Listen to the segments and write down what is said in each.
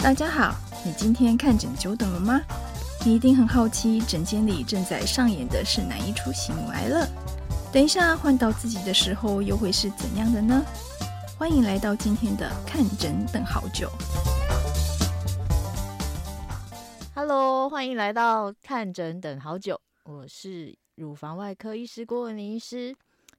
大家好，你今天看诊久等了吗？你一定很好奇，诊间里正在上演的是哪一出喜怒哀乐？等一下换到自己的时候，又会是怎样的呢？欢迎来到今天的看诊等好久。Hello，欢迎来到看诊等好久，我是乳房外科医师郭文玲医师。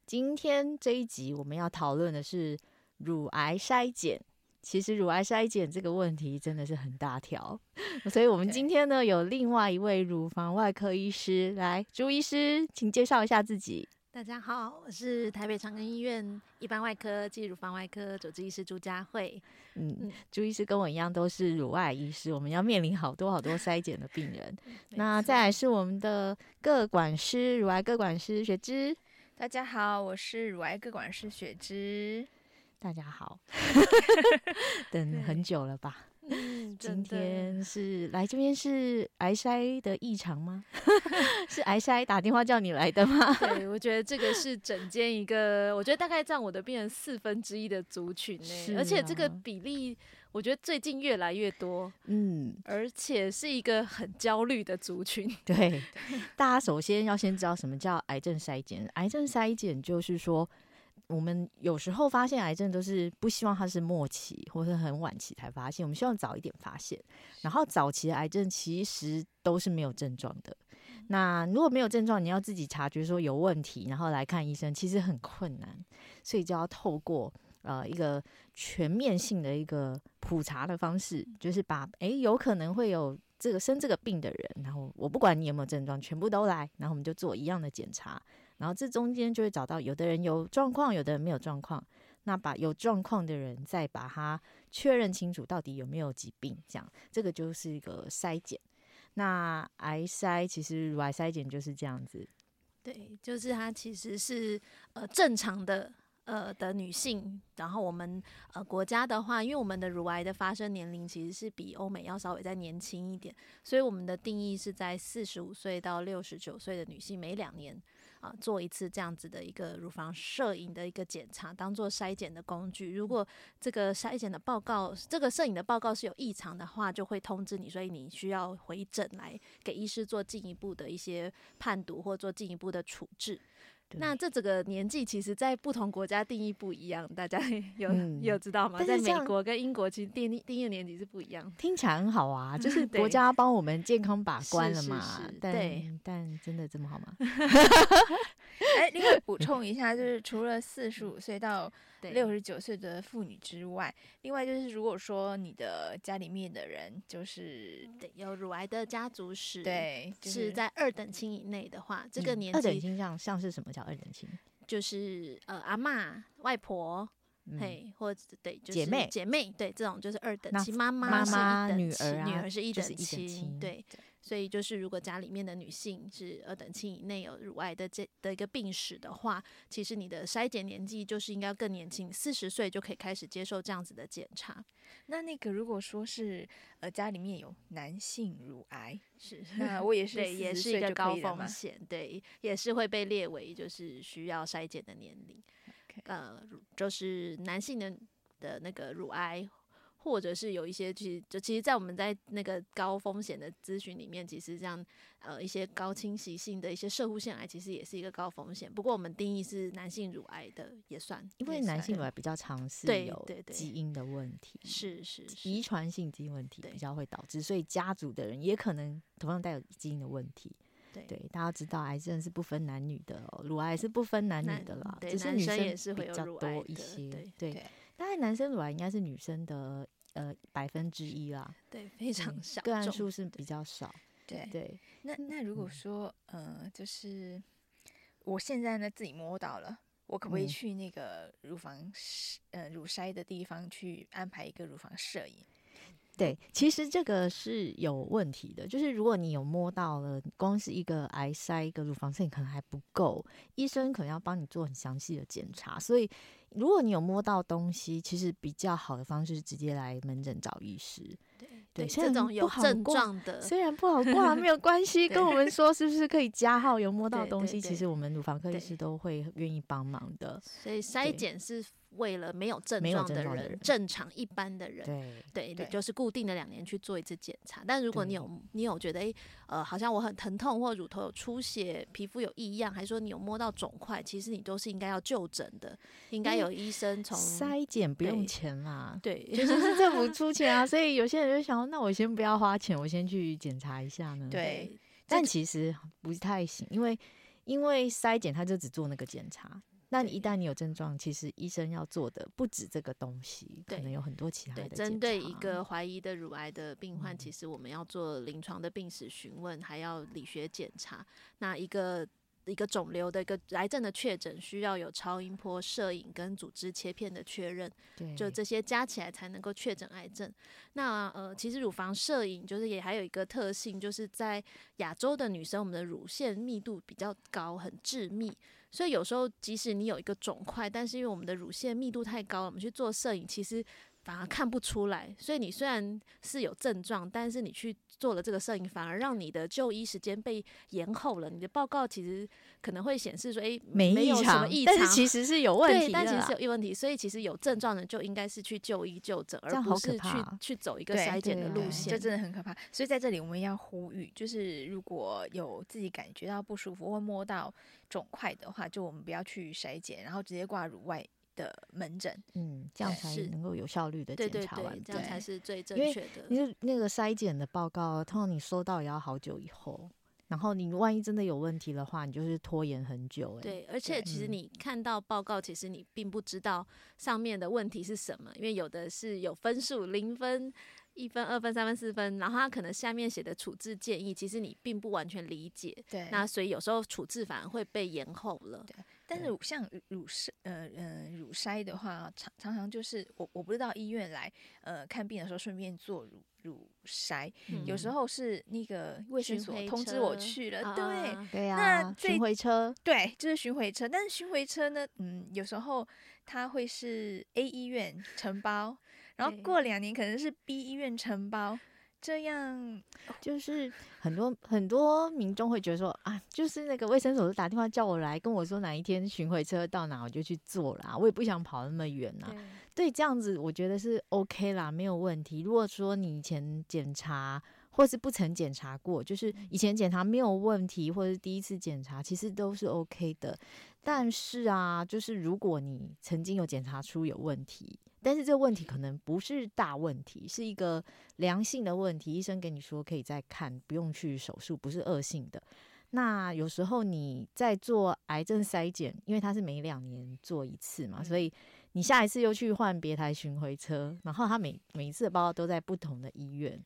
今天这一集我们要讨论的是乳癌筛检。其实乳癌筛检这个问题真的是很大条，所以我们今天呢有另外一位乳房外科医师来，朱医师，请介绍一下自己。大家好，我是台北长庚医院一般外科暨乳房外科主治医师朱佳慧。嗯，朱医师跟我一样都是乳外医师，我们要面临好多好多筛检的病人。那再来是我们的各管师，乳癌各管师雪芝。大家好，我是乳癌各管师雪芝。大家好，等很久了吧？嗯，今天是来这边是癌筛的异常吗？是癌筛打电话叫你来的吗？对，我觉得这个是整间一个，我觉得大概占我的病人四分之一的族群呢，啊、而且这个比例，我觉得最近越来越多。嗯，而且是一个很焦虑的族群。对，大家首先要先知道什么叫癌症筛检，癌症筛检就是说。我们有时候发现癌症都是不希望它是末期或是很晚期才发现，我们希望早一点发现。然后早期的癌症其实都是没有症状的。那如果没有症状，你要自己察觉说有问题，然后来看医生，其实很困难。所以就要透过呃一个全面性的一个普查的方式，就是把诶有可能会有这个生这个病的人，然后我不管你有没有症状，全部都来，然后我们就做一样的检查。然后这中间就会找到有的人有状况，有的人没有状况。那把有状况的人再把它确认清楚到底有没有疾病，这样这个就是一个筛检。那癌筛其实乳癌筛检就是这样子，对，就是它其实是呃正常的呃的女性。然后我们呃国家的话，因为我们的乳癌的发生年龄其实是比欧美要稍微再年轻一点，所以我们的定义是在四十五岁到六十九岁的女性每两年。啊，做一次这样子的一个乳房摄影的一个检查，当做筛检的工具。如果这个筛检的报告，这个摄影的报告是有异常的话，就会通知你，所以你需要回诊来给医师做进一步的一些判读或做进一步的处置。那这整个年纪其实，在不同国家定义不一样，大家 有、嗯、有知道吗？在美国跟英国，其实定义定义年纪是不一样。听起来很好啊，就是国家帮我们健康把关了嘛。是是是但对，但真的这么好吗？哎，另外补充一下，就是除了四十五岁到六十九岁的妇女之外，另外就是如果说你的家里面的人就是对有乳癌的家族史，对，就是在二等亲以内的话，这个年纪二等亲像像是什么叫？二等亲就是呃阿嬷、外婆，嗯、嘿，或者对，就是、姐妹姐妹，对，这种就是二等亲。妈妈妈、女儿、啊、女儿是一等亲，就是一等亲，对。所以就是，如果家里面的女性是二等亲以内有乳癌的这的一个病史的话，其实你的筛检年纪就是应该更年轻，四十岁就可以开始接受这样子的检查。那那个如果说是呃家里面有男性乳癌，是那我也是对，也是一个高风险，对，也是会被列为就是需要筛检的年龄。呃，就是男性的的那个乳癌。或者是有一些，其实就其实，在我们在那个高风险的咨询里面，其实这样呃一些高侵袭性的一些射护腺癌，其实也是一个高风险。不过我们定义是男性乳癌的也算，因为男性乳癌比较常是有基因的问题，是是遗传性基因问题比较会导致，所以家族的人也可能同样带有基因的问题。对，对，大家知道癌症是不分男女的哦，乳癌是不分男女的啦，只是女生也是比较多一些。对，对，大概男生乳癌应该是女生的。呃，百分之一啦，对，非常少，个案数是比较少。对对，那那如果说，嗯、呃，就是我现在呢自己摸到了，我可不可以去那个乳房呃乳筛的地方去安排一个乳房摄影？对，其实这个是有问题的，就是如果你有摸到了，光是一个癌筛一个乳房腺可能还不够，医生可能要帮你做很详细的检查，所以。如果你有摸到东西，其实比较好的方式是直接来门诊找医师。对对，这种有症状的，虽然不好挂没有关系，跟我们说是不是可以加号？有摸到东西，其实我们乳房科医师都会愿意帮忙的。所以筛检是为了没有症状的人、正常一般的人，对对，就是固定的两年去做一次检查。但如果你有你有觉得诶，呃，好像我很疼痛，或乳头有出血、皮肤有异样，还是说你有摸到肿块，其实你都是应该要就诊的，应该有医生从筛检不用钱啦，对，就是是政府出钱啊，所以有些人就想，那我先不要花钱，我先去检查一下呢。对，但其实不太行，因为因为筛检他就只做那个检查。那你一旦你有症状，其实医生要做的不止这个东西，可能有很多其他的。对，针对一个怀疑的乳癌的病患，嗯、其实我们要做临床的病史询问，还要理学检查。那一个一个肿瘤的一个癌症的确诊，需要有超音波摄影跟组织切片的确认，对，就这些加起来才能够确诊癌症。那呃，其实乳房摄影就是也还有一个特性，就是在亚洲的女生，我们的乳腺密度比较高，很致密。所以有时候，即使你有一个肿块，但是因为我们的乳腺密度太高，我们去做摄影，其实反而看不出来。所以你虽然是有症状，但是你去做了这个摄影，反而让你的就医时间被延后了。你的报告其实可能会显示说，诶、欸，没有什么异常，但是其实是有问题的。对，但其实是有问题。所以其实有症状的就应该是去就医就诊，而不是去去走一个筛检的路线。这真的很可怕。所以在这里我们要呼吁，就是如果有自己感觉到不舒服或摸到。肿块的话，就我们不要去筛检，然后直接挂乳外的门诊，嗯，这样才能够有效率的检查完，这样才是最正确的。因为那个筛检的报告，通常你收到也要好久以后，然后你万一真的有问题的话，你就是拖延很久，欸。对，而且其实你看到报告，其实你并不知道上面的问题是什么，因为有的是有分数，零分。一分、二分、三分、四分，然后他可能下面写的处置建议，其实你并不完全理解。对，那所以有时候处置反而会被延后了。对，但是像乳筛，呃呃，乳筛的话，常常常就是我我不知道医院来呃看病的时候顺便做乳乳筛，嗯、有时候是那个卫生所通知我去了，对、啊、对呀、啊，那巡回车，对，就是巡回车，但是巡回车呢，嗯，有时候它会是 A 医院承包。然后过两年可能是 B 医院承包，这样就是很多很多民众会觉得说啊，就是那个卫生所打电话叫我来跟我说哪一天巡回车到哪我就去做啦，我也不想跑那么远呐。对，这样子我觉得是 OK 啦，没有问题。如果说你以前检查或是不曾检查过，就是以前检查没有问题，或者是第一次检查，其实都是 OK 的。但是啊，就是如果你曾经有检查出有问题。但是这个问题可能不是大问题，是一个良性的问题。医生跟你说可以再看，不用去手术，不是恶性的。那有时候你在做癌症筛检，因为它是每两年做一次嘛，所以你下一次又去换别台巡回车，然后他每每一次的报告都在不同的医院。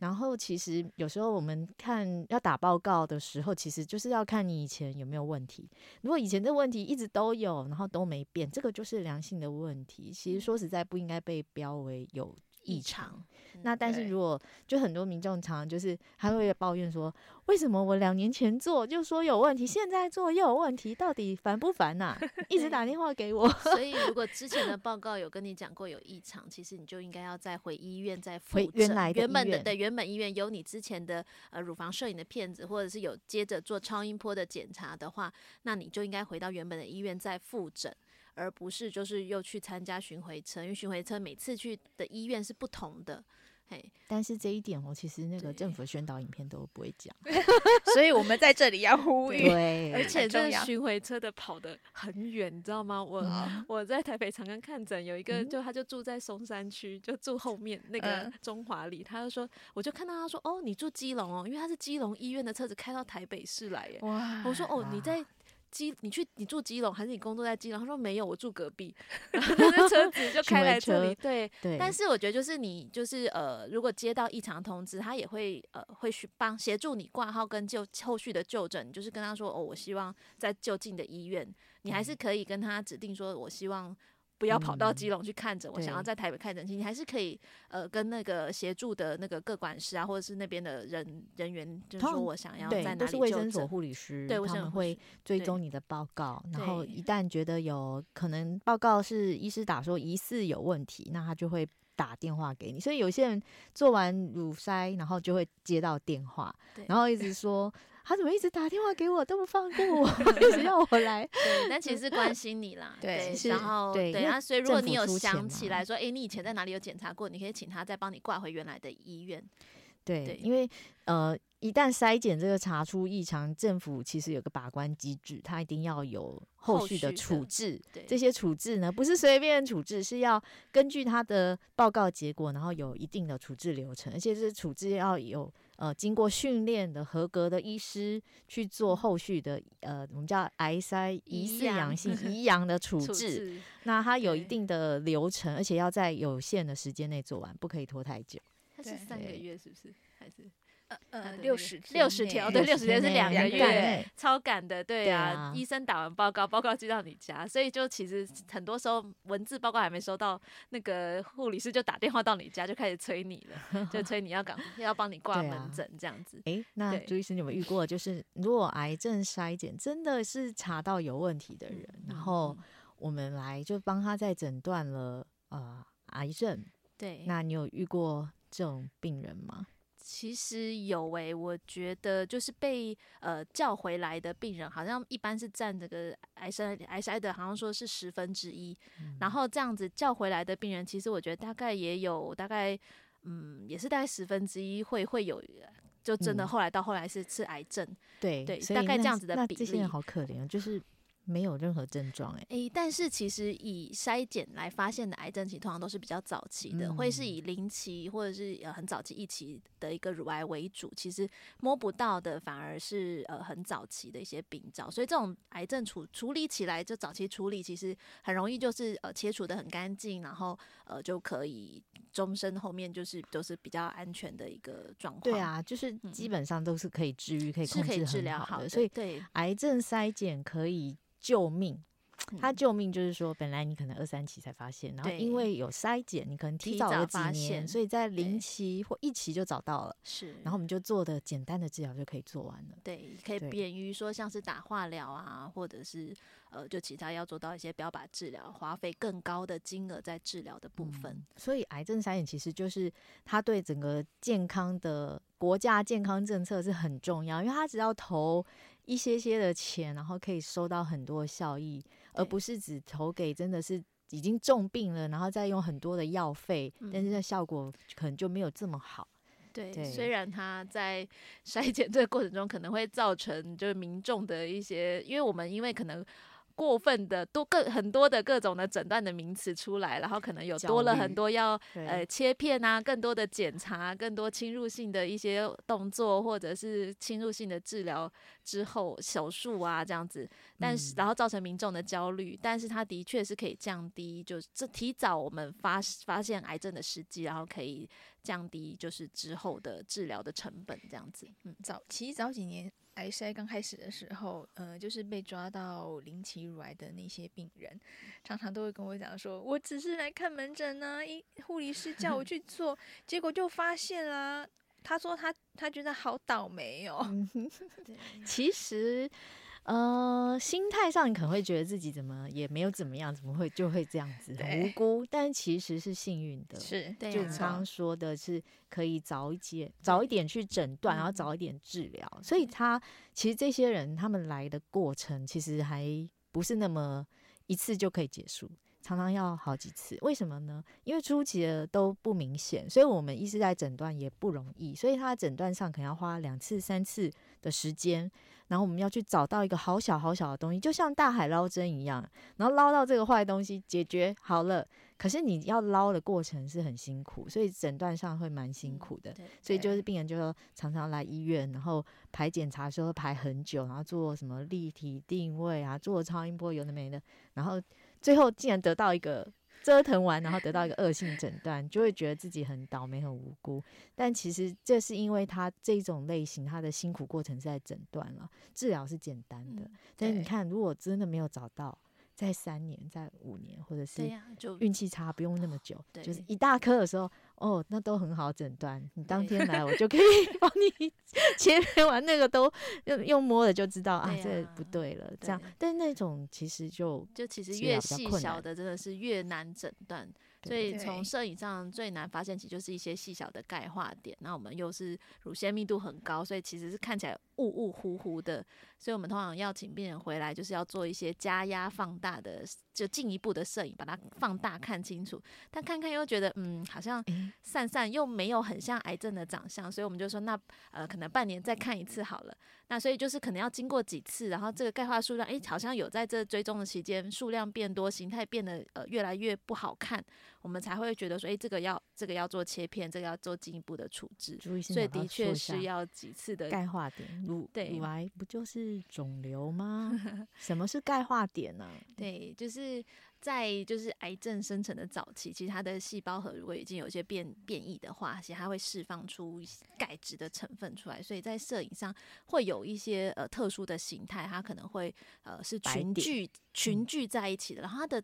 然后其实有时候我们看要打报告的时候，其实就是要看你以前有没有问题。如果以前的问题一直都有，然后都没变，这个就是良性的问题。其实说实在不应该被标为有异常。那但是如果就很多民众常常就是还会抱怨说，为什么我两年前做就说有问题，现在做又有问题，到底烦不烦呐、啊？一直打电话给我。所以如 果之前的报告有跟你讲过有异常，其实你就应该要再回医院再复诊。原来原本的对原本医院有你之前的呃乳房摄影的片子，或者是有接着做超音波的检查的话，那你就应该回到原本的医院再复诊。而不是就是又去参加巡回车，因为巡回车每次去的医院是不同的，嘿。但是这一点哦，其实那个政府宣导影片都不会讲，所以我们在这里要呼吁。对，而且这巡回车的跑得很远，你知道吗？我、嗯、我在台北长庚看诊，有一个就他就住在松山区，就住后面那个中华里，他就说，我就看到他说，哦，你住基隆哦，因为他是基隆医院的车子开到台北市来耶。哇，我说哦，你在。基，你去你住基隆还是你工作在基隆？他说没有，我住隔壁。然后那车子就 开来这里，对对。但是我觉得就是你就是呃，如果接到异常通知，他也会呃会去帮协助你挂号跟就后续的就诊。你就是跟他说哦，我希望在就近的医院，你还是可以跟他指定说，我希望。不要跑到基隆去看诊，嗯、我想要在台北看诊，你还是可以呃跟那个协助的那个各管师啊，或者是那边的人人员，就是说我想要在哪里就诊。都是卫生所护理师，对，他们会追踪你的报告，然后一旦觉得有可能报告是医师打说疑似有问题，那他就会打电话给你。所以有些人做完乳筛，然后就会接到电话，然后一直说。他怎么一直打电话给我都不放过我，一直要我来。对，但其实是关心你啦。对，对然后对，对啊，所以如果你有想起来说，哎、欸，你以前在哪里有检查过，你可以请他再帮你挂回原来的医院。对，对因为呃，一旦筛检这个查出异常，政府其实有个把关机制，它一定要有后续的处置。对，这些处置呢，不是随便处置，是要根据他的报告结果，然后有一定的处置流程，而且是处置要有呃经过训练的合格的医师去做后续的呃，我们叫癌筛疑似阳性疑阳的处置。那它有一定的流程，而且要在有限的时间内做完，不可以拖太久。它是三个月，是不是？还是呃呃六十六十条？对，六十天是两个月，超赶的。对啊，医生打完报告，报告寄到你家，所以就其实很多时候文字报告还没收到，那个护理师就打电话到你家，就开始催你了，就催你要赶要帮你 挂门诊这样子。哎、啊，那朱医生，你有没有遇过？就是如果癌症筛检真的是查到有问题的人，嗯、然后我们来就帮他再诊断了呃癌症，对，那你有遇过这种病人吗？其实有诶、欸，我觉得就是被呃叫回来的病人，好像一般是占这个癌筛癌筛的，好像说是十分之一。嗯、然后这样子叫回来的病人，其实我觉得大概也有大概嗯，也是大概十分之一会会有，就真的后来到后来是是癌症。嗯、对对，大概这样子的比例。这些人好可怜，就是。没有任何症状哎、欸，但是其实以筛检来发现的癌症期，通常都是比较早期的，嗯、会是以零期或者是呃很早期一期的一个乳癌为主。其实摸不到的反而是呃很早期的一些病灶，所以这种癌症处处理起来就早期处理，其实很容易就是呃切除的很干净，然后呃就可以终身后面就是都是比较安全的一个状况。对啊，就是基本上都是可以治愈、嗯、可以控制很好的，治疗好的。所以对癌症筛检可以。救命，他救命就是说，本来你可能二三期才发现，然后因为有筛检，你可能提早了几年，所以在零期或一期就找到了。是，然后我们就做的简单的治疗就可以做完了。对，可以免于说像是打化疗啊，或者是呃，就其他要做到一些标靶治疗，花费更高的金额在治疗的部分。嗯，所以癌症筛检其实就是它对整个健康的国家健康政策是很重要，因为它只要投。一些些的钱，然后可以收到很多效益，而不是只投给真的是已经重病了，然后再用很多的药费，嗯、但是这效果可能就没有这么好。对，对虽然他在筛检这个过程中可能会造成就是民众的一些，因为我们因为可能。过分的多各很多的各种的诊断的名词出来，然后可能有多了很多要呃切片啊，更多的检查，更多侵入性的一些动作，或者是侵入性的治疗之后手术啊这样子，但是然后造成民众的焦虑，嗯、但是它的确是可以降低，就是这提早我们发发现癌症的时机，然后可以降低就是之后的治疗的成本这样子。嗯，早其实早几年。癌筛刚开始的时候，呃，就是被抓到零期乳癌的那些病人，常常都会跟我讲说：“我只是来看门诊呢、啊，一护理师叫我 去做，结果就发现啦。”他说他他觉得好倒霉哦。其实。呃，心态上你可能会觉得自己怎么也没有怎么样，怎么会就会这样子很无辜？但其实是幸运的，是就刚刚说的是可以早一点早一点去诊断，然后早一点治疗。所以他其实这些人他们来的过程其实还不是那么一次就可以结束，常常要好几次。为什么呢？因为初期的都不明显，所以我们医师在诊断也不容易，所以他诊断上可能要花两次三次的时间。然后我们要去找到一个好小好小的东西，就像大海捞针一样，然后捞到这个坏东西，解决好了。可是你要捞的过程是很辛苦，所以诊断上会蛮辛苦的。嗯、所以就是病人就说常常来医院，然后排检查的时候排很久，然后做什么立体定位啊，做超音波有的没的，然后最后竟然得到一个。折腾完，然后得到一个恶性诊断，就会觉得自己很倒霉、很无辜。但其实这是因为他这种类型，他的辛苦过程是在诊断了，治疗是简单的。嗯、但是你看，如果真的没有找到。在三年，在五年，或者是运气差，不用那么久，就，就是一大颗的时候，哦，那都很好诊断。你当天来，我 就可以帮你 切片完，那个都用用摸了就知道啊，啊，这不对了。这样，但那种其实就就其实越细小的真的是越难诊断。所以从摄影上最难发现，其实就是一些细小的钙化点。那我们又是乳腺密度很高，所以其实是看起来雾雾糊糊的，所以我们通常要请病人回来，就是要做一些加压放大的，就进一步的摄影，把它放大看清楚。但看看又觉得，嗯，好像散散又没有很像癌症的长相，所以我们就说，那呃，可能半年再看一次好了。那所以就是可能要经过几次，然后这个钙化数量，诶，好像有在这追踪的期间数量变多，形态变得呃越来越不好看，我们才会觉得说，诶，这个要这个要做切片，这个要做进一步的处置。所以的确是要几次的钙化点。乳乳癌不就是肿瘤吗？什么是钙化点呢、啊？对，就是。在就是癌症生成的早期，其实它的细胞核如果已经有一些变变异的话，其实它会释放出钙质的成分出来，所以在摄影上会有一些呃特殊的形态，它可能会呃是群聚群聚在一起的，然后它的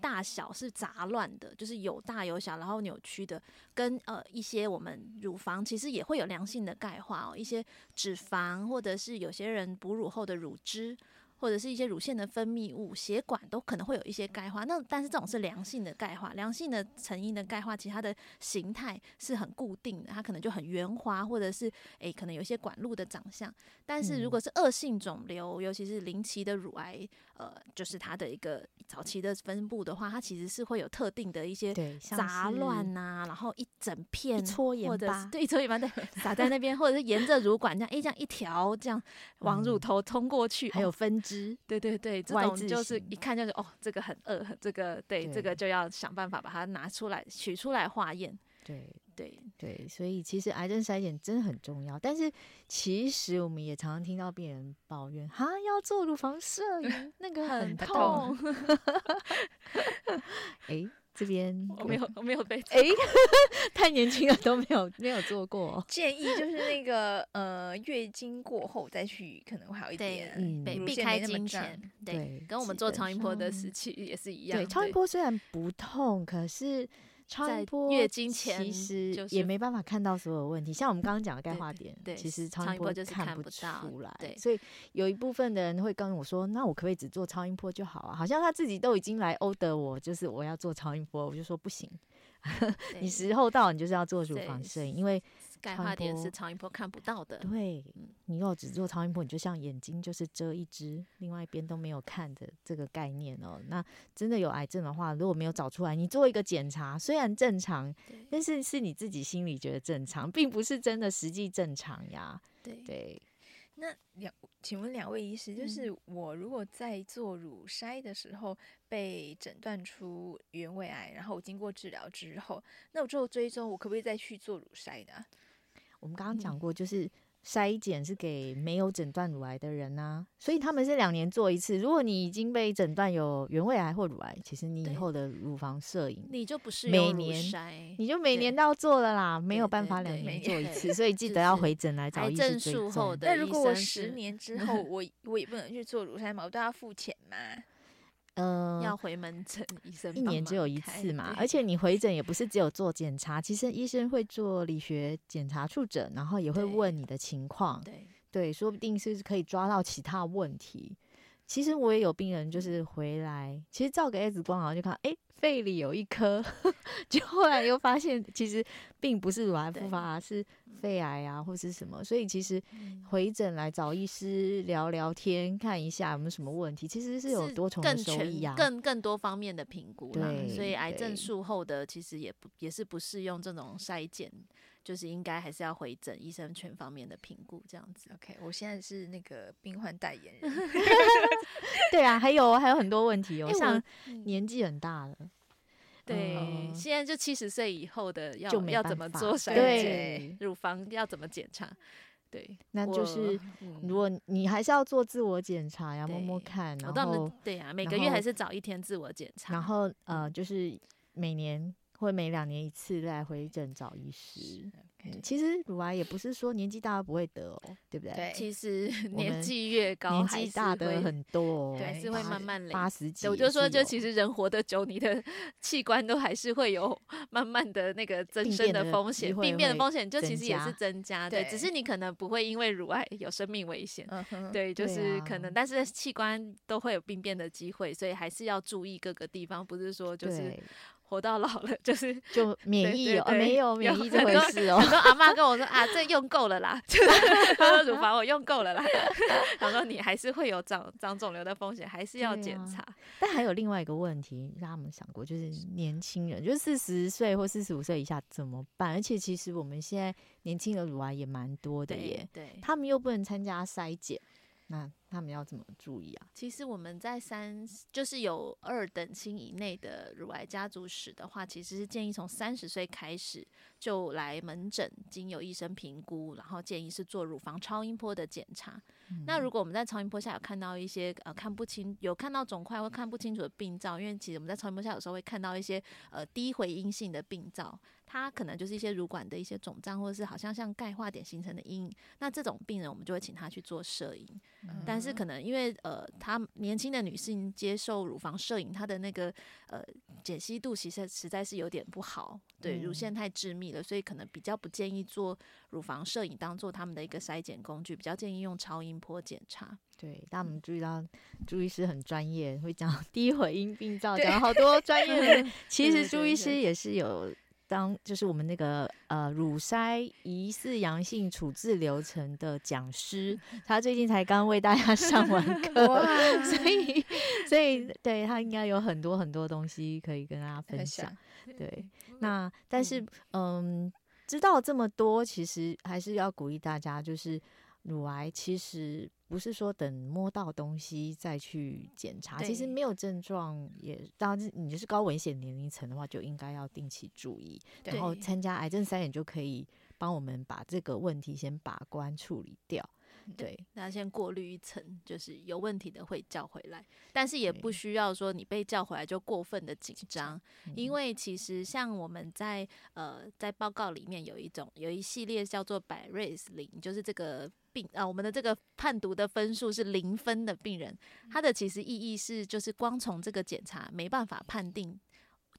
大小是杂乱的，就是有大有小，然后扭曲的，跟呃一些我们乳房其实也会有良性的钙化哦，一些脂肪或者是有些人哺乳后的乳汁。或者是一些乳腺的分泌物、血管都可能会有一些钙化。那但是这种是良性的钙化，良性的成因的钙化，其实它的形态是很固定的，它可能就很圆滑，或者是诶、欸、可能有一些管路的长相。但是如果是恶性肿瘤，尤其是临期的乳癌，呃，就是它的一个早期的分布的话，它其实是会有特定的一些杂乱呐，然后一整片搓盐巴，对，一搓盐巴对，撒在那边，或者是沿着乳管这样，哎、欸，这样一条这样往乳头通过去，嗯、还有分支。对对对，这种就是一看就是哦，这个很饿，这个对，对，这个就要想办法把它拿出来取出来化验。对对对，所以其实癌症筛检真的很重要，但是其实我们也常常听到病人抱怨，哈，要做乳房摄影，那个很痛。哎。这边我没有，我没有被哎，太年轻了都没有没有做过。建议就是那个呃，月经过后再去可能会好一点，嗯，避开经前，对，跟我们做超音波的时期也是一样。对，超音波虽然不痛，可是。超音波月经前其实也没办法看到所有问题，像我们刚刚讲的钙化点，对，其实超音波就是看不出来。对，所以有一部分的人会跟我说：“那我可不可以只做超音波就好啊？”好像他自己都已经来 order 我，就是我要做超音波，我就说不行，你时候到，你就是要做乳房摄影，因为。钙化点是超音波看不到的。对，你如果只做超音波，你就像眼睛就是遮一只，另外一边都没有看的这个概念哦。那真的有癌症的话，如果没有找出来，你做一个检查，虽然正常，但是是你自己心里觉得正常，并不是真的实际正常呀。对对。那两，请问两位医师，就是我如果在做乳筛的时候被诊断出原位癌，然后我经过治疗之后，那我之后追踪，我可不可以再去做乳筛的？我们刚刚讲过，就是筛检是给没有诊断乳癌的人啊，所以他们是两年做一次。如果你已经被诊断有原位癌或乳癌，其实你以后的乳房摄影你就不是每年，你就每年都要做了啦，没有办法两年做一次，所以 记得要回诊来找医生追踪。那如果我十年之 后我我也不能去做乳筛嘛，我都要付钱嘛？嗯，要回门诊，医生一年只有一次嘛，而且你回诊也不是只有做检查，其实医生会做理学检查触诊，然后也会问你的情况，对对，说不定是可以抓到其他问题。其实我也有病人就是回来，其实照个 X 光，然后就看，哎、欸。肺里有一颗，就后来又发现其实并不是乳癌复发，啊，是肺癌啊，或是什么。所以其实回诊来找医师聊聊天，看一下有没有什么问题，其实是有多重的收益啊，更更多方面的评估啦。所以癌症术后的其实也不也是不适用这种筛检，就是应该还是要回诊医生全方面的评估这样子。OK，我现在是那个病患代言人。对啊，还有还有很多问题哦，像年纪很大了。对，嗯、现在就七十岁以后的要就要怎么做筛检，乳房要怎么检查？对，那就是如果你还是要做自我检查呀，摸摸看，然后对呀，每个月还是早一天自我检查，然后呃，就是每年或每两年一次来回诊找医师。其实乳癌也不是说年纪大了不会得哦，对不对？对，其实 年纪越高，年纪大的很多，对，是会慢慢累。八十几，我就说，就其实人活得久，你的 器官都还是会有 慢慢的那个增生的风险，病变的风险就其实也是增加，对，只是你可能不会因为乳癌有生命危险，对，就是可能，但是器官都会有病变的机会，所以还是要注意各个地方，不是说就是。活到老了，就是就免疫哦，对对对没有免疫这回事哦。很多阿妈跟我说 啊，这用够了啦，就是乳房我用够了啦。他说你还是会有长长肿瘤的风险，还是要检查。啊、但还有另外一个问题，让他们想过，就是年轻人，就是四十岁或四十五岁以下怎么办？而且其实我们现在年轻的乳癌也蛮多的耶，对，对他们又不能参加筛检。那他们要怎么注意啊？其实我们在三，就是有二等亲以内的乳癌家族史的话，其实是建议从三十岁开始就来门诊，经由医生评估，然后建议是做乳房超音波的检查。嗯、那如果我们在超音波下有看到一些呃看不清，有看到肿块或看不清楚的病灶，因为其实我们在超音波下有时候会看到一些呃低回音性的病灶。它可能就是一些乳管的一些肿胀，或者是好像像钙化点形成的阴影。那这种病人，我们就会请他去做摄影。嗯、但是可能因为呃，他年轻的女性接受乳房摄影，她的那个呃解析度其实实在是有点不好，对，乳腺太致密了，所以可能比较不建议做乳房摄影当做他们的一个筛检工具，比较建议用超音波检查。对，但我们注意到朱医师很专业，会讲 低回音病灶，讲好多专业。其实朱医师也是有。当就是我们那个呃乳筛疑似阳性处置流程的讲师，他最近才刚为大家上完课，所以 所以对他应该有很多很多东西可以跟大家分享。对，那但是嗯，知道这么多，其实还是要鼓励大家，就是。乳癌其实不是说等摸到东西再去检查，其实没有症状也，当然你就是高危险年龄层的话，就应该要定期注意，然后参加癌症筛检就可以帮我们把这个问题先把关处理掉。对，那先过滤一层，就是有问题的会叫回来，但是也不需要说你被叫回来就过分的紧张，因为其实像我们在呃在报告里面有一种有一系列叫做百瑞斯零，就是这个病啊，我们的这个判读的分数是零分的病人，它的其实意义是就是光从这个检查没办法判定。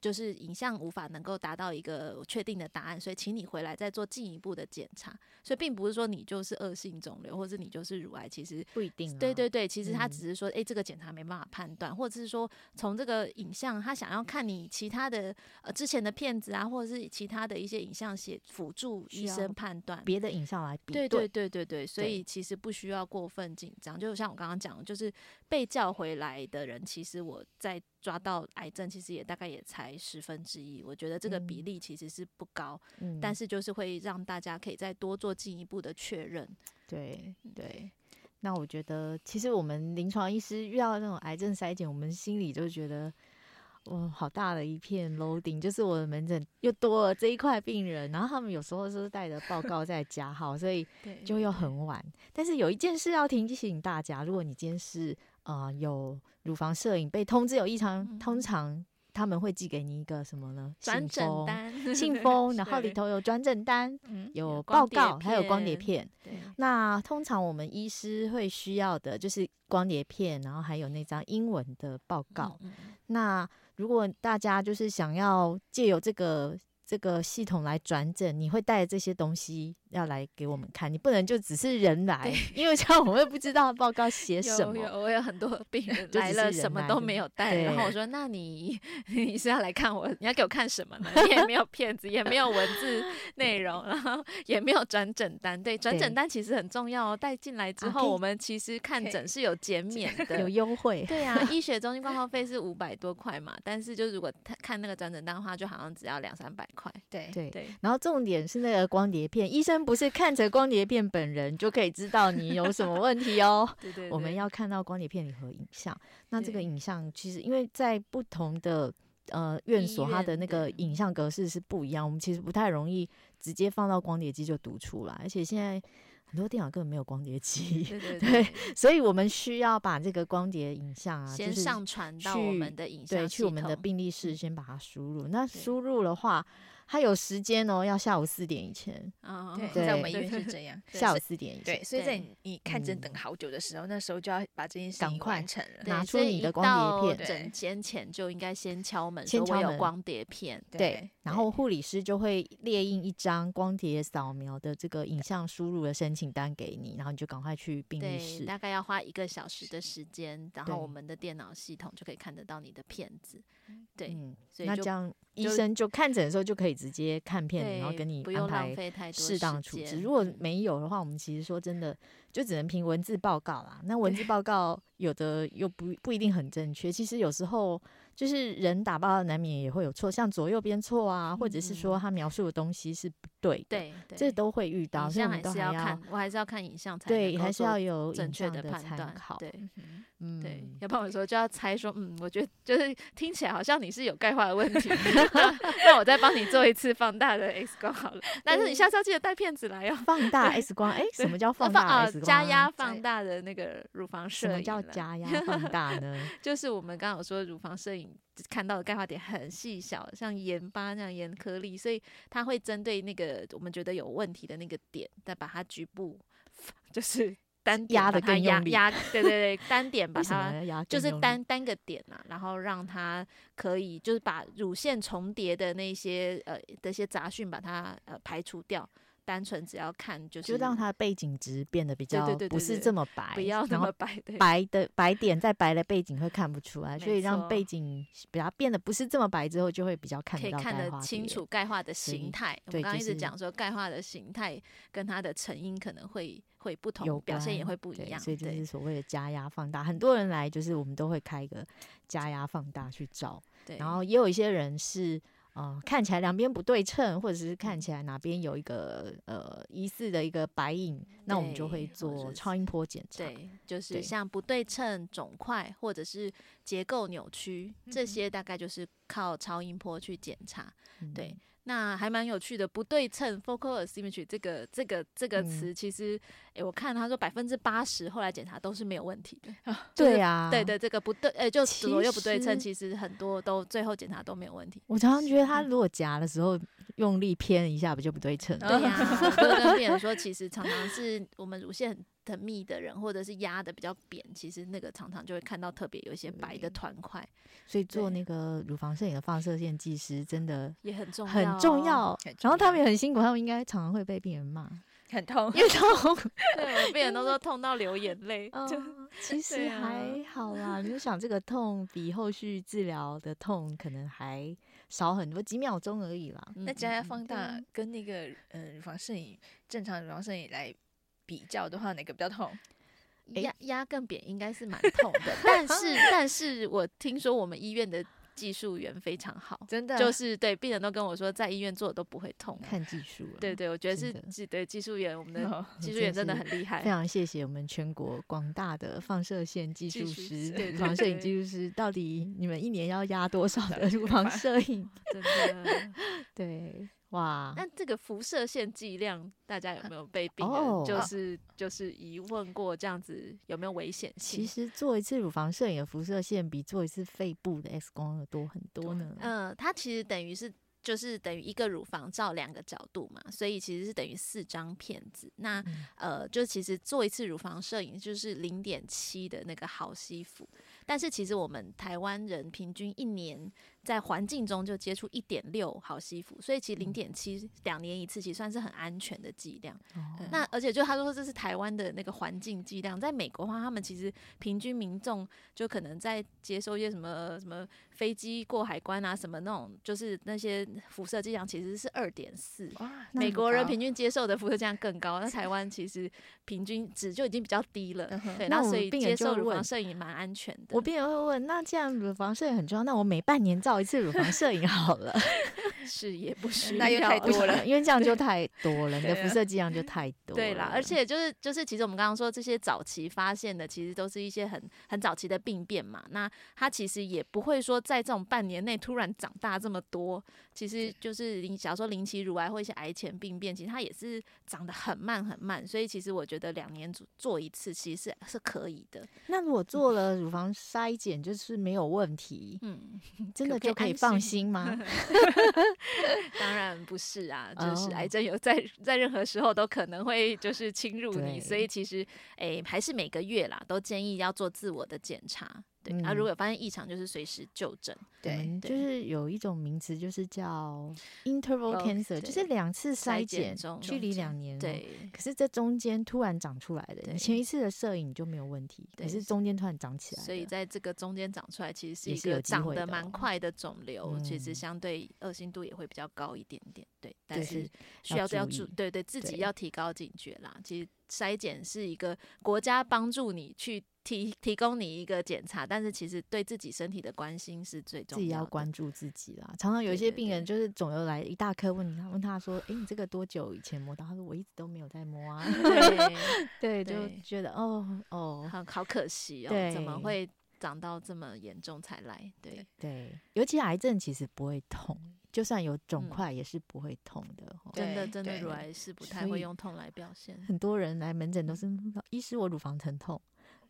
就是影像无法能够达到一个确定的答案，所以请你回来再做进一步的检查。所以并不是说你就是恶性肿瘤，或者你就是乳癌，其实不一定。对对对，其实他只是说，诶、嗯欸，这个检查没办法判断，或者是说从这个影像，他想要看你其他的呃之前的片子啊，或者是其他的一些影像写辅助医生判断别的影像来比对。对对对对对，所以其实不需要过分紧张。就像我刚刚讲的，就是被叫回来的人，其实我在。抓到癌症其实也大概也才十分之一，我觉得这个比例其实是不高，嗯、但是就是会让大家可以再多做进一步的确认。对对，那我觉得其实我们临床医师遇到那种癌症筛检，我们心里就觉得，哇，好大的一片 loading，就是我的门诊又多了这一块病人，然后他们有时候是带着报告在加号，所以 就又很晚。但是有一件事要提醒大家，如果你今天是呃有。乳房摄影被通知有异常，嗯、通常他们会寄给你一个什么呢？转诊单，信 封，然后里头有转诊单，有报告，还有光碟片。那通常我们医师会需要的就是光碟片，然后还有那张英文的报告。那如果大家就是想要借由这个这个系统来转诊，你会带这些东西要来给我们看，你不能就只是人来，因为这样我们也不知道报告写什么。有有，我有很多病 人来了，什么都没有带，然后我说：“那你你是要来看我？你要给我看什么呢？你也没有片子，也没有文字内容，然后也没有转诊单。对，转诊单其实很重要哦。带进来之后，我们其实看诊是有减免的，有优惠。对啊，医学中心挂号费是五百多块嘛，但是就如果他看那个转诊单的话，就好像只要两三百块。对对对。然后重点是那个光碟片，医生。不是看着光碟片本人就可以知道你有什么问题哦。对对对，我们要看到光碟片里和影像。那这个影像其实因为在不同的呃院所，它的那个影像格式是不一样，我们其实不太容易直接放到光碟机就读出来。而且现在很多电脑根本没有光碟机，对对 对，对，所以我们需要把这个光碟影像啊，先上传到我们的影像，对，去我们的病历室先把它输入。那输入的话。它有时间哦，要下午四点以前。哦，对，在我们医院是这样，下午四点以前。对，所以在你看诊等好久的时候，那时候就要把这件事情完成了，拿出你的光碟片。诊间前就应该先敲门，先敲门，光碟片。对，然后护理师就会列印一张光碟扫描的这个影像输入的申请单给你，然后你就赶快去病历室。大概要花一个小时的时间，然后我们的电脑系统就可以看得到你的片子。对，所以那这样。医生就看诊的时候就可以直接看片子，然后跟你安排适当处置。如果没有的话，我们其实说真的，就只能凭文字报告啦。那 文字报告有的又不不一定很正确，其实有时候。就是人打包难免也会有错，像左右边错啊，或者是说他描述的东西是不对的，对，这都会遇到。影像还是要看，我还是要看影像才对，还是要有准确的判断。对，嗯，对，要不然我说就要猜说，嗯，我觉得就是听起来好像你是有钙化的问题，那我再帮你做一次放大的 X 光好了。但是你下次要记得带片子来哦。放大 X 光，哎，什么叫放大 X 光？加压放大的那个乳房摄影。什么叫加压放大呢？就是我们刚刚有说乳房摄影。看到的钙化点很细小，像盐巴那样盐颗粒，所以它会针对那个我们觉得有问题的那个点，再把它局部就是单压的更用力，压对对对，单点 把它就是单单个点啊，然后让它可以就是把乳腺重叠的那些呃这些杂讯把它呃排除掉。单纯只要看就是，就让它的背景值变得比较不是这么白，不要那么白，白的白点在白的背景会看不出来，所以让背景比较变得不是这么白之后，就会比较看可以看得清楚钙化的形态。我刚刚一直讲说钙化的形态跟它的成因可能会会不同，表现也会不一样，所以这是所谓的加压放大。很多人来就是我们都会开一个加压放大去照，然后也有一些人是。哦，看起来两边不对称，或者是看起来哪边有一个呃疑似的一个白影，那我们就会做超音波检查。对，就是像不对称、肿块或者是结构扭曲，这些大概就是靠超音波去检查。嗯、对。那还蛮有趣的，不对称 （focal asymmetry） 这个这个这个词，其实，哎、我看他说百分之八十后来检查都是没有问题的。对啊，对的，这个不对，哎、欸，就左右不对称，其实很多都最后检查都没有问题。我常常觉得他如果夹的时候用力偏一下，不就不对称？对呀、啊，我跟病人说，其实常常是我们乳腺很。很密的人，或者是压的比较扁，其实那个常常就会看到特别有一些白的团块。所以做那个乳房摄影的放射线技师真的也很重要，很重要。然后他们也很辛苦，他们应该常常会被病人骂，很痛，因为痛。对，病人都说痛到流眼泪。就 其实还好啦，你就想这个痛比后续治疗的痛可能还少很多，几秒钟而已啦。那加压放大跟那个嗯乳房摄影正常乳房摄影来比较的话，哪个比较痛？压压更扁应该是蛮痛的，但是 但是我听说我们医院的技术员非常好，真的就是对病人都跟我说，在医院做的都不会痛。看技术，对对，我觉得是技对技术员，我们的 技术员真的很厉害。非常谢谢我们全国广大的放射线技术师、乳房摄影技术师，到底你们一年要压多少的乳房摄影？真的，对。哇！那这个辐射线剂量，大家有没有被病人就是就是疑问过？这样子有没有危险性？其实做一次乳房摄影的辐射线，比做一次肺部的 X 光要多很多呢。嗯，它其实等于是就是等于一个乳房照两个角度嘛，所以其实是等于四张片子。那呃，就其实做一次乳房摄影就是零点七的那个毫西弗，但是其实我们台湾人平均一年。在环境中就接触一点六毫西弗，所以其实零点七两年一次，其实算是很安全的剂量。嗯、那而且就他说这是台湾的那个环境剂量，在美国的话，他们其实平均民众就可能在接收一些什么什么飞机过海关啊，什么那种就是那些辐射剂量其实是二点四。美国人平均接受的辐射剂量更高，那台湾其实平均值就已经比较低了。嗯、对，那所以接受乳房摄影蛮安全的。我病人会问，那既然乳房摄影很重要，那我每半年照一次乳房摄影好了，是也不需要，那又太多了，因为这样就太多了，你的辐射剂量就太多。对啦，而且就是就是，其实我们刚刚说这些早期发现的，其实都是一些很很早期的病变嘛。那它其实也不会说在这种半年内突然长大这么多，其实就是你假如说零期乳癌或一些癌前病变，其实它也是长得很慢很慢。所以其实我觉得两年做做一次，其实是是可以的。那如果做了乳房筛检，就是没有问题，嗯。真的就可以放心吗？当然不是啊，就是癌症有在在任何时候都可能会就是侵入你，所以其实诶、欸、还是每个月啦，都建议要做自我的检查。对，嗯啊，如果有发现异常，就是随时就诊。对，就是有一种名词，就是叫 interval cancer，就是两次筛检，距离两年。对，可是这中间突然长出来的，你前一次的摄影就没有问题，可是中间突然长起来，所以在这个中间长出来，其实是一个长得蛮快的肿瘤，其实相对恶性度也会比较高一点点。对，但是需要要注，对对，自己要提高警觉啦。其实筛检是一个国家帮助你去。提提供你一个检查，但是其实对自己身体的关心是最重要的。自己要关注自己啦。常常有一些病人就是肿瘤来一大颗，问他问他说：“哎、欸，你这个多久以前摸到？”他说：“我一直都没有在摸啊。对 ”对，就觉得哦哦，好好可惜哦，怎么会长到这么严重才来？对对，尤其癌症其实不会痛，就算有肿块也是不会痛的。嗯、真的真的，乳癌是不太会用痛来表现。很多人来门诊都是医师，我乳房疼痛。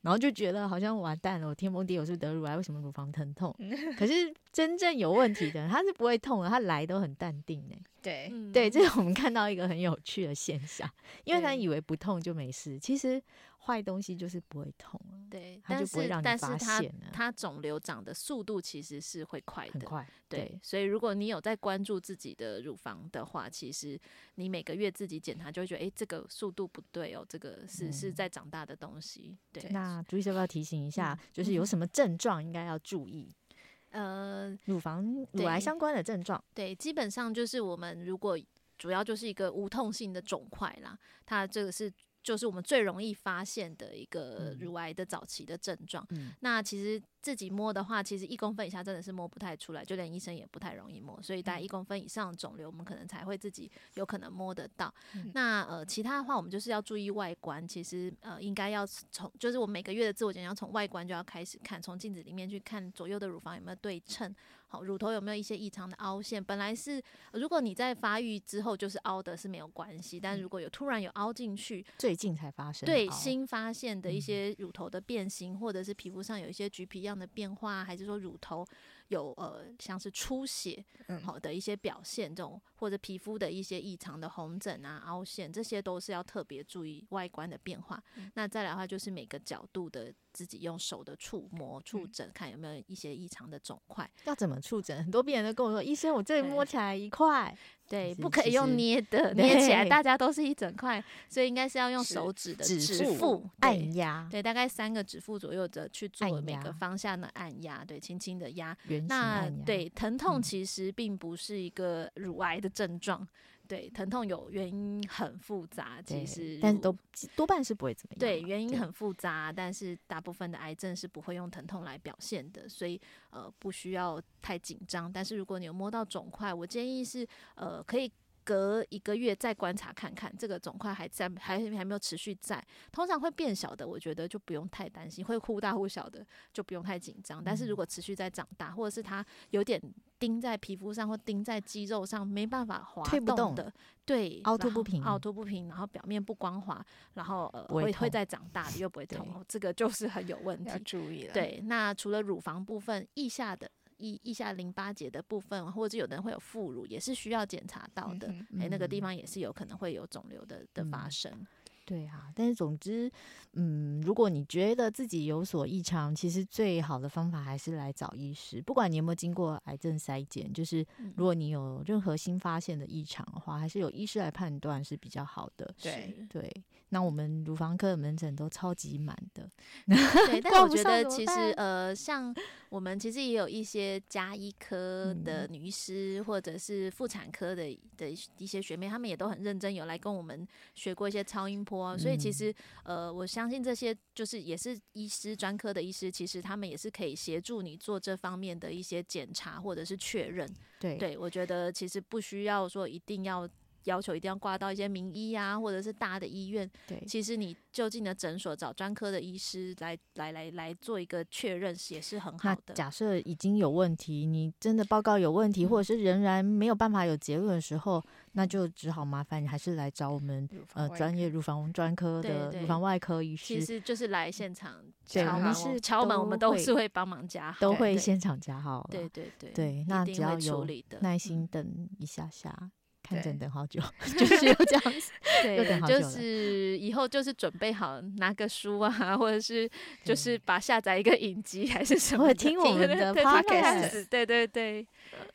然后就觉得好像完蛋了，我天崩地裂，我是得乳癌？为什么乳房疼痛？可是真正有问题的，他是不会痛的，他来都很淡定呢。对，对，这是我们看到一个很有趣的现象，因为他以为不痛就没事，其实。坏东西就是不会痛，对，它就不会让你发现了。但是它肿瘤长的速度其实是会快的，很快。对，对，所以如果你有在关注自己的乳房的话，其实你每个月自己检查就会觉得，哎、欸，这个速度不对哦，这个是、嗯、是在长大的东西。对，那朱医生要不要提醒一下，嗯、就是有什么症状应该要注意？呃，乳房乳癌相关的症状，对，基本上就是我们如果主要就是一个无痛性的肿块啦，它这个是。就是我们最容易发现的一个乳癌的早期的症状。嗯，那其实。自己摸的话，其实一公分以下真的是摸不太出来，就连医生也不太容易摸。所以大概一公分以上的肿瘤，我们可能才会自己有可能摸得到。嗯、那呃，其他的话，我们就是要注意外观。其实呃，应该要从就是我每个月的自我检查，从外观就要开始看，从镜子里面去看左右的乳房有没有对称，好，乳头有没有一些异常的凹陷。本来是如果你在发育之后就是凹的是没有关系，但如果有突然有凹进去，最近才发生，对新发现的一些乳头的变形，嗯、或者是皮肤上有一些橘皮样的变化，还是说乳头有呃像是出血好的一些表现，这种或者皮肤的一些异常的红疹啊、凹陷，这些都是要特别注意外观的变化。嗯、那再来的话，就是每个角度的自己用手的触摸、触诊，看有没有一些异常的肿块。要怎么触诊？很多病人都跟我说：“医生，我这里摸起来一块。”对，不可以用捏的，捏起来大家都是一整块，所以应该是要用手指的指腹按压，对，大概三个指腹左右的去做每个方向的按压，对，轻轻的压。那对，疼痛其实并不是一个乳癌的症状。对，疼痛有原因很复杂，其实但是都多半是不会怎么样。对，原因很复杂，但是大部分的癌症是不会用疼痛来表现的，所以呃不需要太紧张。但是如果你有摸到肿块，我建议是呃可以。隔一个月再观察看看，这个肿块还在，还还没有持续在，通常会变小的，我觉得就不用太担心；会忽大忽小的，就不用太紧张。但是如果持续在长大，或者是它有点钉在皮肤上或钉在肌肉上，没办法滑动的，对，凹凸不平，凹凸不平，然后表面不光滑，然后呃会会再长大的又不会痛，对这个就是很有问题，要注意了。对，那除了乳房部分，腋下的。腋腋下淋巴结的部分，或者有的人会有副乳，也是需要检查到的。诶、嗯嗯欸，那个地方也是有可能会有肿瘤的的发生。嗯对啊，但是总之，嗯，如果你觉得自己有所异常，其实最好的方法还是来找医师。不管你有没有经过癌症筛检，就是如果你有任何新发现的异常的话，还是有医师来判断是比较好的。对对，那我们乳房科的门诊都超级满的。对，但我觉得其实呃，像我们其实也有一些家医科的女医师，或者是妇产科的的一些学妹，她们也都很认真，有来跟我们学过一些超音波。所以其实，呃，我相信这些就是也是医师专科的医师，其实他们也是可以协助你做这方面的一些检查或者是确认。对，对我觉得其实不需要说一定要。要求一定要挂到一些名医啊，或者是大的医院。对，其实你就近的诊所找专科的医师来来来来做一个确认，也是很好的。假设已经有问题，你真的报告有问题，嗯、或者是仍然没有办法有结论的时候，那就只好麻烦你还是来找我们呃专业乳房专科的乳房外科医师。其实就是来现场敲门，我们是敲门，我们都是会帮忙加号，都会现场加号。对对对对，那只要有耐心等一下下。看诊等好久，就是有这样子，对，就是以后就是准备好拿个书啊，或者是 就是把下载一个影集还是什么，听我们的 podcast，对对对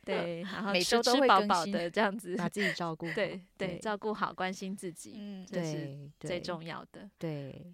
对，然后每周都会饱饱的这样子，把自己照顾，对对，照顾好，关心自己，嗯，这是最重要的，对，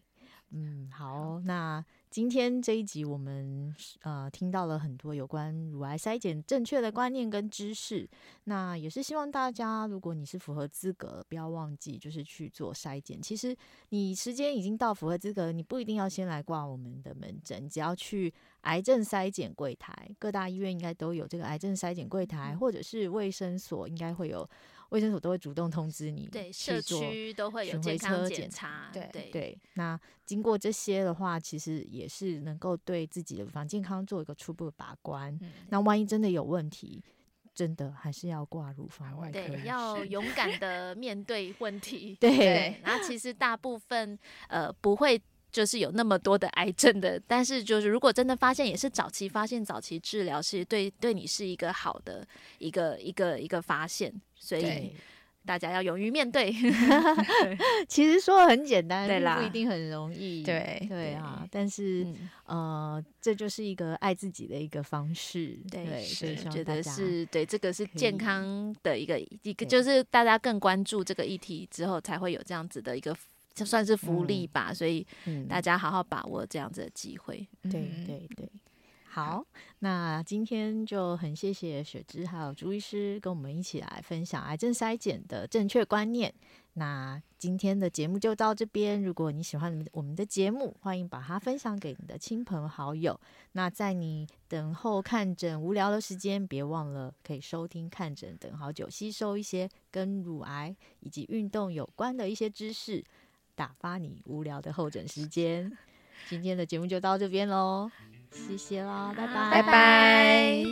嗯，好，那。今天这一集，我们呃听到了很多有关乳癌筛检正确的观念跟知识。那也是希望大家，如果你是符合资格，不要忘记就是去做筛检。其实你时间已经到符合资格，你不一定要先来挂我们的门诊，只要去癌症筛检柜台，各大医院应该都有这个癌症筛检柜台，或者是卫生所应该会有。卫生所都会主动通知你，对，社区都会有健康检查，对对对。那经过这些的话，其实也是能够对自己的乳房健康做一个初步的把关。嗯、那万一真的有问题，真的还是要挂乳房外科。对，要勇敢 的面对问题。对，对，然后其实大部分呃不会。就是有那么多的癌症的，但是就是如果真的发现，也是早期发现、早期治疗，是对对你是一个好的一个一个一个发现，所以大家要勇于面对。其实说的很简单，对啦，不一定很容易。对对啊，但是、嗯、呃，这就是一个爱自己的一个方式。对，对是觉得是对这个是健康的一个一个，就是大家更关注这个议题之后，才会有这样子的一个。就算是福利吧，嗯、所以大家好好把握这样子的机会。嗯、对对对，好，那今天就很谢谢雪芝还有朱医师跟我们一起来分享癌症筛检的正确观念。那今天的节目就到这边，如果你喜欢我们的节目，欢迎把它分享给你的亲朋好友。那在你等候看诊无聊的时间，别忘了可以收听看诊等好久，吸收一些跟乳癌以及运动有关的一些知识。打发你无聊的候诊时间，今天的节目就到这边喽，谢谢啦，拜拜拜拜，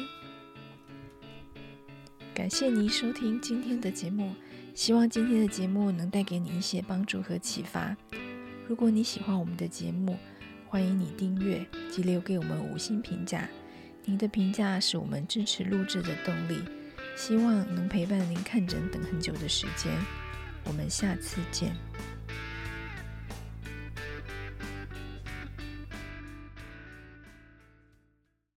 感谢您收听今天的节目，希望今天的节目能带给你一些帮助和启发。如果你喜欢我们的节目，欢迎你订阅及留给我们五星评价，您的评价是我们支持录制的动力，希望能陪伴您看诊等很久的时间。我们下次见。